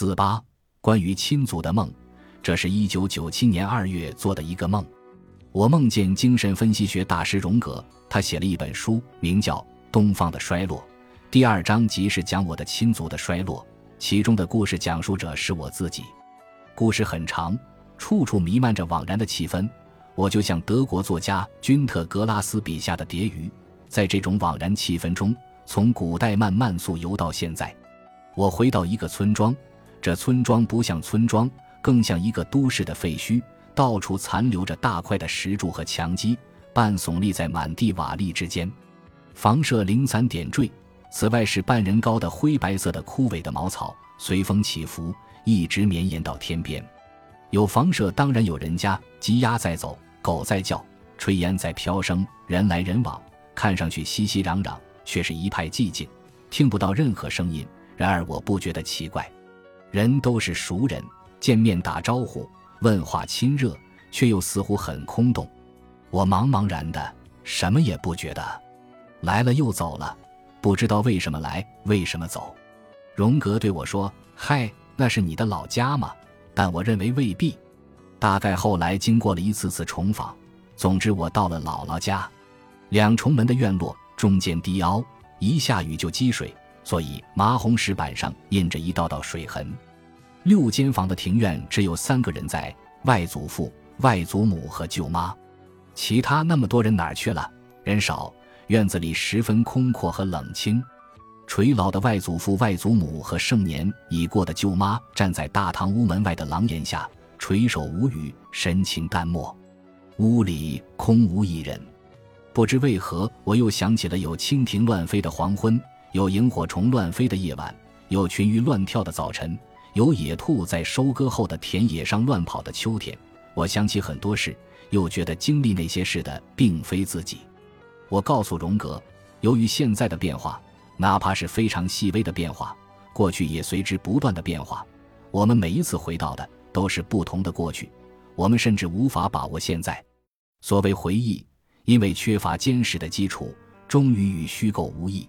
四八，关于亲族的梦，这是一九九七年二月做的一个梦。我梦见精神分析学大师荣格，他写了一本书，名叫《东方的衰落》。第二章即是讲我的亲族的衰落，其中的故事讲述者是我自己。故事很长，处处弥漫着惘然的气氛。我就像德国作家君特·格拉斯笔下的蝶鱼，在这种惘然气氛中，从古代慢慢溯游到现在。我回到一个村庄。这村庄不像村庄，更像一个都市的废墟，到处残留着大块的石柱和墙基，半耸立在满地瓦砾之间，房舍零散点缀。此外是半人高的灰白色的枯萎的茅草，随风起伏，一直绵延到天边。有房舍，当然有人家，鸡鸭在走，狗在叫，炊烟在飘升，人来人往，看上去熙熙攘攘，却是一派寂静，听不到任何声音。然而我不觉得奇怪。人都是熟人，见面打招呼，问话亲热，却又似乎很空洞。我茫茫然的，什么也不觉得。来了又走了，不知道为什么来，为什么走。荣格对我说：“嗨，那是你的老家吗？”但我认为未必。大概后来经过了一次次重访，总之我到了姥姥家。两重门的院落中间低凹，一下雨就积水。所以麻红石板上印着一道道水痕。六间房的庭院只有三个人在：外祖父、外祖母和舅妈。其他那么多人哪儿去了？人少，院子里十分空阔和冷清。垂老的外祖父、外祖母和盛年已过的舅妈站在大堂屋门外的廊檐下，垂首无语，神情淡漠。屋里空无一人。不知为何，我又想起了有蜻蜓乱飞的黄昏。有萤火虫乱飞的夜晚，有群鱼乱跳的早晨，有野兔在收割后的田野上乱跑的秋天。我想起很多事，又觉得经历那些事的并非自己。我告诉荣格，由于现在的变化，哪怕是非常细微的变化，过去也随之不断的变化。我们每一次回到的都是不同的过去，我们甚至无法把握现在。所谓回忆，因为缺乏坚实的基础，终于与虚构无异。